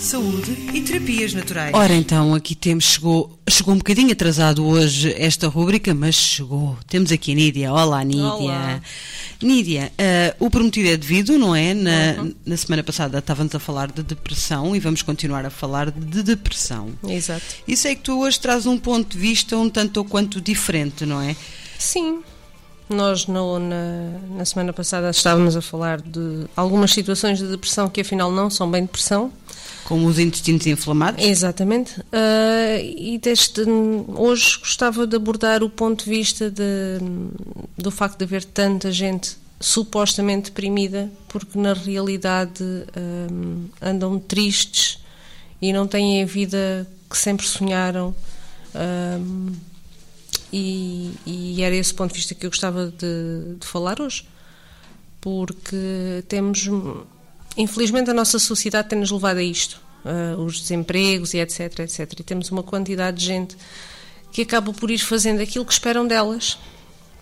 Saúde e terapias naturais. Ora então, aqui temos, chegou, chegou um bocadinho atrasado hoje esta rúbrica, mas chegou. Temos aqui a Nídia. Olá, Nídia. Olá. Nídia, eh, o prometido é devido, não é? Na, na semana passada estávamos a falar de depressão e vamos continuar a falar de depressão. Exato. Isso é que tu hoje traz um ponto de vista um tanto ou quanto diferente, não é? Sim. Nós no- na, na semana passada estávamos a falar de algumas situações de depressão que afinal não são bem depressão. Como os intestinos inflamados. Exatamente. Ah, e deste, hoje gostava de abordar o ponto de vista de- do facto de haver tanta gente supostamente deprimida, porque na realidade ah, andam tristes e não têm a vida que sempre sonharam. Ah, e, e era esse ponto de vista que eu gostava de, de falar hoje. Porque temos, infelizmente, a nossa sociedade tem-nos levado a isto, ah, os desempregos e etc, etc. E temos uma quantidade de gente que acaba por ir fazendo aquilo que esperam delas,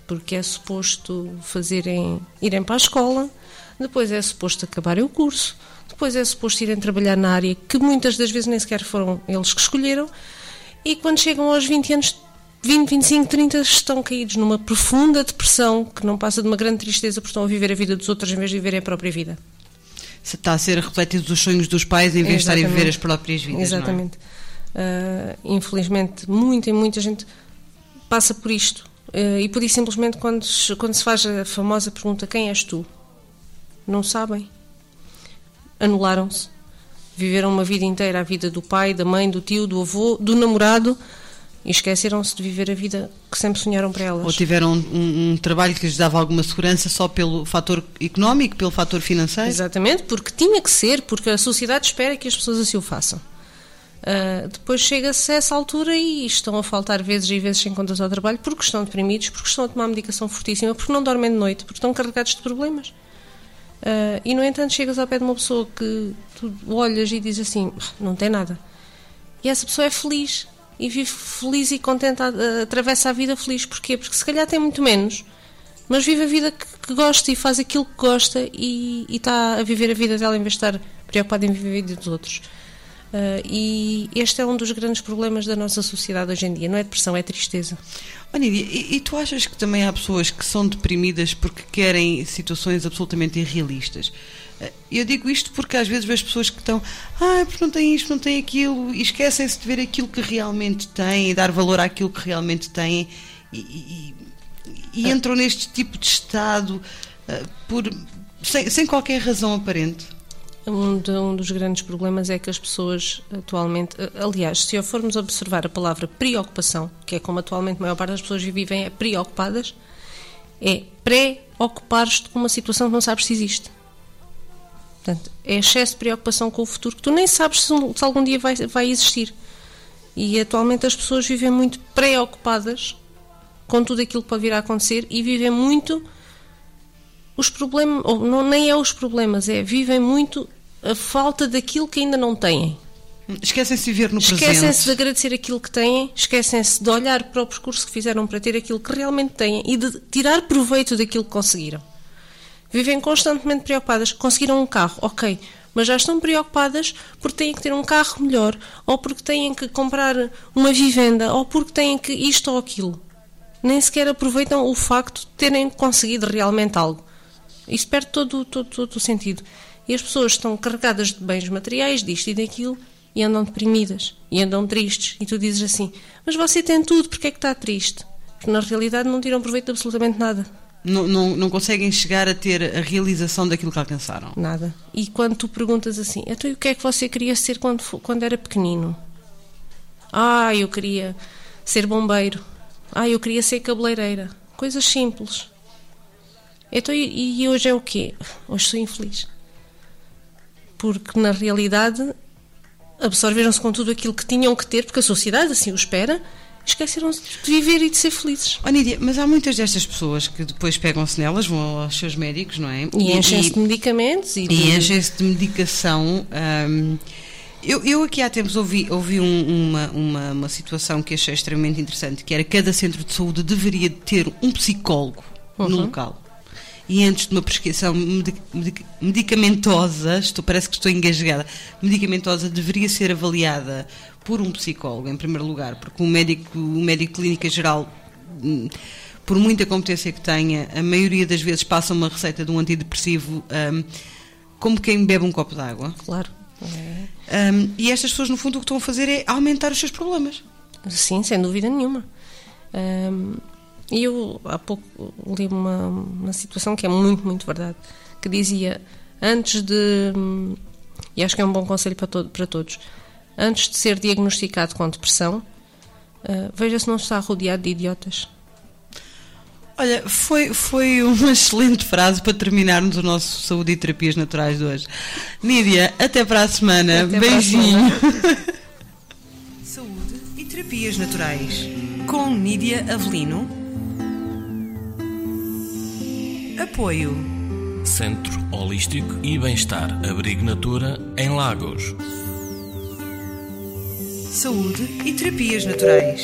porque é suposto fazerem, irem para a escola, depois é suposto acabarem o curso, depois é suposto irem trabalhar na área que muitas das vezes nem sequer foram eles que escolheram, e quando chegam aos 20 anos, 20, 25, 30, estão caídos numa profunda depressão que não passa de uma grande tristeza porque estão a viver a vida dos outros em vez de viverem a própria vida. Se está a ser refletido os sonhos dos pais em vez de estarem a viver as próprias vidas. não é? Exatamente. Ah, infelizmente, muita e muita gente passa por isto. Ah, e por isso, simplesmente, quando, se- quando se faz a famosa pergunta: Quem és tu? Não sabem. Anularam-se. Viveram uma vida inteira a vida do pai, da mãe, do tio, do avô, do namorado e esqueceram-se de viver a vida que sempre sonharam para elas. Ou tiveram um, um trabalho que lhes dava alguma segurança só pelo fator económico, pelo fator financeiro? Exatamente, porque tinha que ser, porque a sociedade espera que as pessoas assim o façam. Ah, depois chega-se a essa altura e estão a faltar vezes e vezes sem contas ao trabalho porque estão deprimidos, porque estão a tomar medicação fortíssima, porque não dormem de noite, porque estão carregados de problemas. Ah, e, no entanto, chegas ao pé de uma pessoa que tu olhas e dizes assim: "Ah, não tem nada. E essa pessoa é feliz e vive feliz e contente, atravessa a vida feliz. Porquê? Porque se calhar tem muito menos, mas vive a vida que, que gosta e faz aquilo que gosta e está a viver a vida dela em vez de estar preocupada em viver a vida dos outros. Ah, e este é um dos grandes problemas da nossa sociedade hoje em dia. Não é depressão, é tristeza. Oh, Nídia, e, e tu achas que também há pessoas que são deprimidas porque querem situações absolutamente irrealistas? Eh, Eu digo isto porque às vezes vejo pessoas que estão, ah, porque não têm isto, não têm aquilo, e esquecem-se de ver aquilo que realmente têm e dar valor àquilo que realmente têm e, e- e entram neste tipo de estado eh, por, sem, sem qualquer razão aparente. Um, de- um dos grandes problemas é que as pessoas atualmente, a- aliás, se formos observar a palavra preocupação, que é como atualmente a maior parte das pessoas vivem é preocupadas, é preocupar-te com uma situação que não sabes se existe. Portanto, é excesso de preocupação com o futuro que tu nem sabes se, se algum dia vai, vai existir. E atualmente as pessoas vivem muito preocupadas com tudo aquilo que pode vir a acontecer e vivem muito os problemas, ou não, nem é os problemas, é vivem muito a falta daquilo que ainda não têm. Esquecem-se de viver no Esquecem-se de presente. agradecer aquilo que têm, esquecem-se de olhar para o percurso que fizeram para ter aquilo que realmente têm e de tirar proveito daquilo que conseguiram. Vivem constantemente preocupadas. Conseguiram um carro, ok, mas já estão preocupadas porque têm que ter um carro melhor, ou porque têm que comprar uma vivenda, ou porque têm que isto ou aquilo. Nem sequer aproveitam o facto de terem conseguido realmente algo. Isso perde todo, todo, todo o sentido. E as pessoas estão carregadas de bens materiais, disto e daquilo, e andam deprimidas, e andam tristes. E tu dizes assim: Mas você tem tudo, porque é que está triste? Porque na realidade não tiram proveito de absolutamente nada. Não, não, não conseguem chegar a ter a realização daquilo que alcançaram. Nada. E quando tu perguntas assim: Então o que é que você queria ser quando, quando era pequenino? Ah, eu queria ser bombeiro. Ah, eu queria ser cabeleireira. Coisas simples. Então, e, e hoje é o quê? Hoje sou infeliz. Porque na realidade absorveram-se com tudo aquilo que tinham que ter, porque a sociedade assim o espera, esqueceram-se de viver e de ser felizes. Oh, Nídia, mas há muitas destas pessoas que depois pegam-se nelas, vão aos seus médicos, não é? E enchem-se de medicamentos e, de... e enchem-se de medicação. hum, eu, eu aqui há tempos ouvi, ouvi um- uma, uma, uma situação que achei extremamente interessante, que era cada centro de saúde deveria ter um psicólogo no local. E antes de uma prescrição medi- medi- medicamentosa, estou, parece que estou engasgada, medicamentosa deveria ser avaliada por um psicólogo, em primeiro lugar, porque o médico, o médico de clínica geral hum, por muita competência que tenha, a maioria das vezes passa uma receita de um antidepressivo hum, como quem bebe um copo de água. Claro. Hum, e estas pessoas, no fundo, o que estão a fazer é aumentar os seus problemas. Sim, sem dúvida nenhuma. Ahm, E eu há pouco li uma, uma situação que é muito, muito verdade, que dizia antes de e acho que é um bom conselho para, todo, para todos, antes de ser diagnosticado com depressão, ah, veja se não está rodeado de idiotas. Olha, foi, foi uma excelente frase para terminarmos o nosso Saúde e Terapias Naturais de hoje. Nídia, até para a semana. Até para a Beijinho. Saúde e terapias naturais. Com Nídia Avelino. Apoio. Centro Holístico e Bem-Estar Abrigo Natura em Lagos. Saúde e terapias naturais.